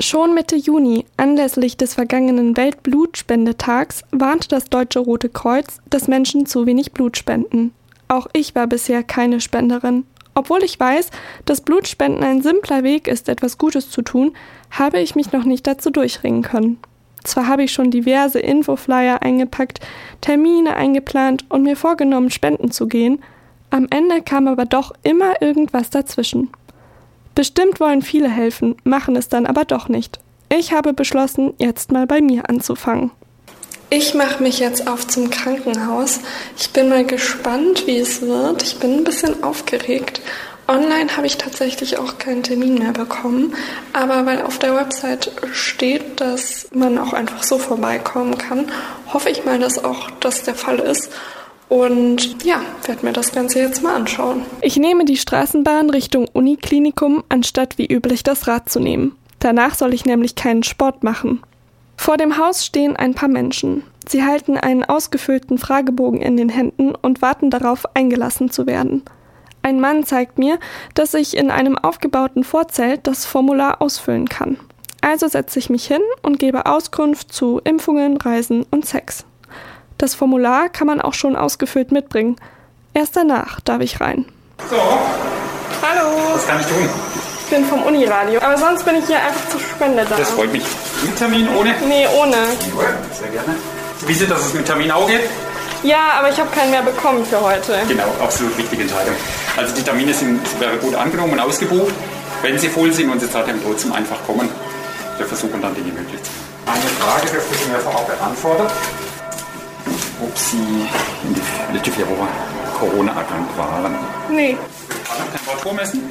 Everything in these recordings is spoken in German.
Schon Mitte Juni, anlässlich des vergangenen Weltblutspendetags, warnte das Deutsche Rote Kreuz, dass Menschen zu wenig Blut spenden. Auch ich war bisher keine Spenderin. Obwohl ich weiß, dass Blutspenden ein simpler Weg ist, etwas Gutes zu tun, habe ich mich noch nicht dazu durchringen können. Zwar habe ich schon diverse Infoflyer eingepackt, Termine eingeplant und mir vorgenommen, spenden zu gehen, am Ende kam aber doch immer irgendwas dazwischen. Bestimmt wollen viele helfen, machen es dann aber doch nicht. Ich habe beschlossen, jetzt mal bei mir anzufangen. Ich mache mich jetzt auf zum Krankenhaus. Ich bin mal gespannt, wie es wird. Ich bin ein bisschen aufgeregt. Online habe ich tatsächlich auch keinen Termin mehr bekommen, aber weil auf der Website steht, dass man auch einfach so vorbeikommen kann, hoffe ich mal, dass auch das der Fall ist. Und ja, werde mir das Ganze jetzt mal anschauen. Ich nehme die Straßenbahn Richtung Uniklinikum, anstatt wie üblich das Rad zu nehmen. Danach soll ich nämlich keinen Sport machen. Vor dem Haus stehen ein paar Menschen. Sie halten einen ausgefüllten Fragebogen in den Händen und warten darauf, eingelassen zu werden. Ein Mann zeigt mir, dass ich in einem aufgebauten Vorzelt das Formular ausfüllen kann. Also setze ich mich hin und gebe Auskunft zu Impfungen, Reisen und Sex. Das Formular kann man auch schon ausgefüllt mitbringen. Erst danach darf ich rein. So. Hallo. Was kann ich tun? Ich bin vom Uniradio, aber sonst bin ich hier einfach zur Spende da. Das freut mich. Mit Termin ohne? Nee, ohne. Sehr gerne. Sie wissen, dass es mit Termin auch geht? Ja, aber ich habe keinen mehr bekommen für heute. Genau, absolut richtige Entscheidung. Also die Termine sind wäre gut angenommen und ausgebucht. Wenn sie voll sind und sie trotzdem trotzdem einfach kommen, wir versuchen dann Dinge möglich zu machen. Eine Frage dürfte ich mir vorab beantworten ob Sie in die letzten vier Wochen Corona erkrankt waren. Nee. Temperatur messen?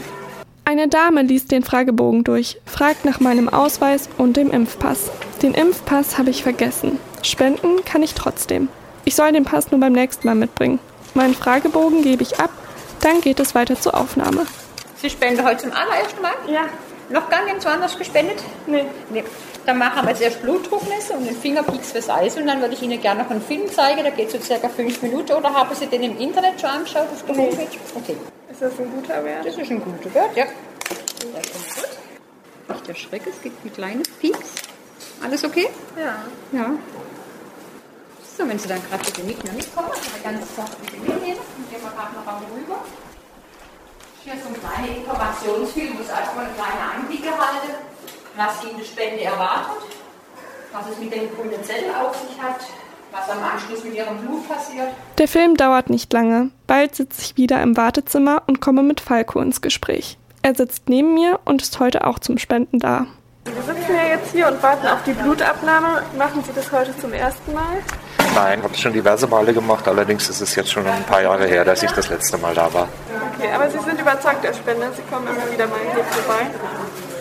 Eine Dame liest den Fragebogen durch, fragt nach meinem Ausweis und dem Impfpass. Den Impfpass habe ich vergessen. Spenden kann ich trotzdem. Ich soll den Pass nur beim nächsten Mal mitbringen. Meinen Fragebogen gebe ich ab, dann geht es weiter zur Aufnahme. Sie spenden heute zum allerersten Mal? Ja. Noch gar nirgendwo anders gespendet? Nee. Nee. Dann machen wir jetzt erst Blutdruckmesse und den Fingerpieks fürs Eis und dann würde ich Ihnen gerne noch einen Film zeigen, der geht so circa fünf Minuten. Oder haben Sie den im Internet schon angeschaut auf der Nee. Homepage? Okay. Ist das ein guter Wert? Das ist ein guter Wert, ja. Gut. Nicht erschrecken, es gibt ein kleines Pieks. Alles okay? Ja. Ja. So, wenn Sie dann gerade bitte nicht mehr mitkommen, eine ganze Sache bitte mitnehmen, dann gehen wir gerade noch rüber. Hier so ein kleiner Informationsfilm, wo es erstmal eine kleine Einblick erhalten, was die Spende erwartet, was es mit dem grünen Zettel auf sich hat, was am Anschluss mit ihrem Blut passiert. Der Film dauert nicht lange. Bald sitze ich wieder im Wartezimmer und komme mit Falco ins Gespräch. Er sitzt neben mir und ist heute auch zum Spenden da. Wir sitzen ja jetzt hier und warten auf die Blutabnahme. Machen Sie das heute zum ersten Mal? Nein, habe ich schon diverse Male gemacht. Allerdings ist es jetzt schon ein paar Jahre her, dass ich das letzte Mal da war. Okay, aber Sie sind überzeugt der Spender. Sie kommen immer wieder mal hier vorbei.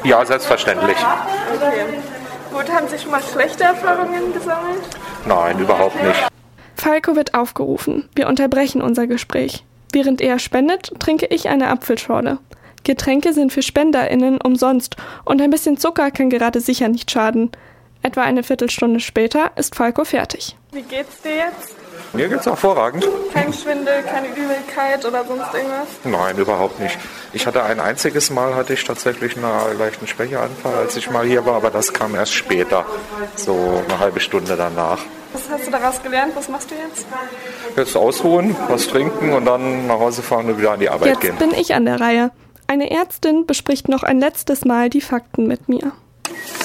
Ja, selbstverständlich. Okay. Gut, haben Sie schon mal schlechte Erfahrungen gesammelt? Nein, überhaupt nicht. Falco wird aufgerufen. Wir unterbrechen unser Gespräch. Während er spendet, trinke ich eine Apfelschorle. Getränke sind für SpenderInnen umsonst und ein bisschen Zucker kann gerade sicher nicht schaden. Etwa eine Viertelstunde später ist Falco fertig. Wie geht's dir jetzt? Mir geht's hervorragend. Kein Schwindel, keine Übelkeit oder sonst irgendwas? Nein, überhaupt nicht. Ich hatte ein einziges Mal hatte ich tatsächlich einen leichten Schwächeanfall, als ich mal hier war, aber das kam erst später, so eine halbe Stunde danach. Was hast du daraus gelernt? Was machst du jetzt? Jetzt ausruhen, was trinken und dann nach Hause fahren und wieder an die Arbeit Jetzt gehen. bin ich an der Reihe. Eine Ärztin bespricht noch ein letztes Mal die Fakten mit mir.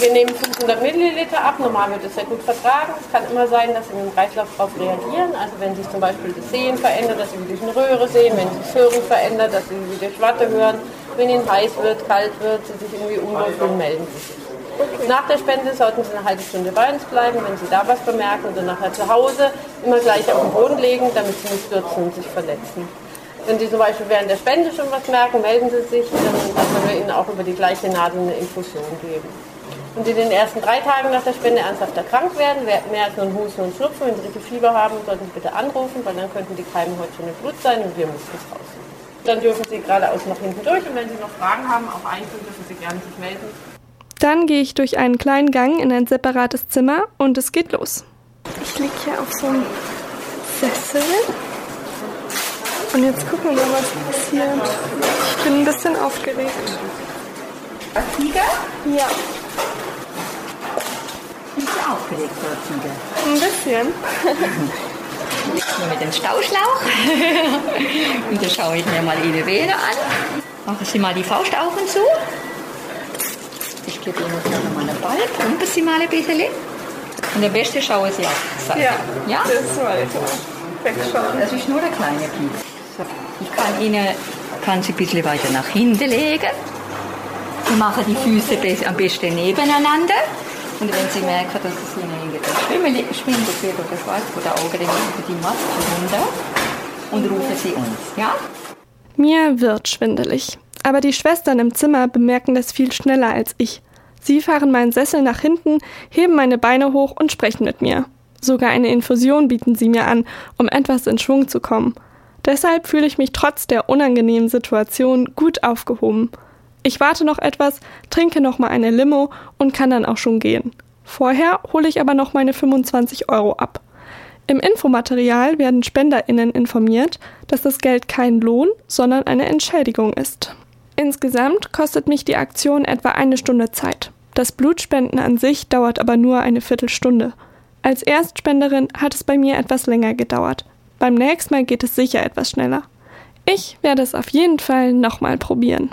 Wir nehmen 500 Milliliter ab. Normal wird es sehr gut vertragen. Es kann immer sein, dass sie mit dem Kreislauf darauf reagieren. Also wenn sich zum Beispiel das Sehen verändert, dass sie wieder eine Röhre sehen, wenn sich das Hören verändert, dass sie wieder Schwatte hören. Wenn ihnen heiß wird, kalt wird, sie sich irgendwie unwohl fühlen, melden sie sich. Nach der Spende sollten Sie eine halbe Stunde bei uns bleiben. Wenn Sie da was bemerken und dann nachher zu Hause immer gleich auf den Boden legen, damit Sie nicht stürzen und sich verletzen. Wenn Sie zum Beispiel während der Spende schon was merken, melden Sie sich, dann können wir Ihnen auch über die gleiche Nadel eine Infusion geben. Und in den ersten drei Tagen nach der Spende ernsthaft erkrankt werden, wer- mehr als nur ein Husten und Schnupfen, wenn Sie richtig Fieber haben, sollten Sie bitte anrufen, weil dann könnten die Keime heute schon im Blut sein und wir müssen es raus. Dann dürfen Sie geradeaus nach hinten durch und wenn Sie noch Fragen haben, auch einzeln dürfen Sie gerne sich melden. Dann gehe ich durch einen kleinen Gang in ein separates Zimmer und es geht los. Ich liege hier auf so einem Sessel. Und jetzt gucken wir, was passiert. Ich bin ein bisschen aufgeregt. Tiger? Ja. Aufgeregt, Ziegel? Ein bisschen. Nur mit dem Stauschlauch. und dann schaue ich mir mal Ihre Vene an. Machen Sie mal die Faust auf und zu. Ich gebe Ihnen jetzt noch mal einen Ball. Pumpen Sie mal ein bisschen. Und am besten schauen Sie auf die Seite. Ja, ja? das. Wegschauen. Das ist nur der kleine Piep. So. Ich kann Ihnen kann Sie ein bisschen weiter nach hinten legen. Sie machen die Füße am besten nebeneinander. Und wenn Sie merken, dass es Ihnen irgendwie schwindelig wird oder schwarz vor der Augen, Sie die Maske runter und rufen Sie uns. Ja? Mir wird schwindelig. Aber die Schwestern im Zimmer bemerken das viel schneller als ich. Sie fahren meinen Sessel nach hinten, heben meine Beine hoch und sprechen mit mir. Sogar eine Infusion bieten sie mir an, um etwas in Schwung zu kommen. Deshalb fühle ich mich trotz der unangenehmen Situation gut aufgehoben. Ich warte noch etwas, trinke noch mal eine Limo und kann dann auch schon gehen. Vorher hole ich aber noch meine 25 Euro ab. Im Infomaterial werden SpenderInnen informiert, dass das Geld kein Lohn, sondern eine Entschädigung ist. Insgesamt kostet mich die Aktion etwa eine Stunde Zeit. Das Blutspenden an sich dauert aber nur eine Viertelstunde. Als Erstspenderin hat es bei mir etwas länger gedauert. Beim nächsten Mal geht es sicher etwas schneller. Ich werde es auf jeden Fall nochmal probieren.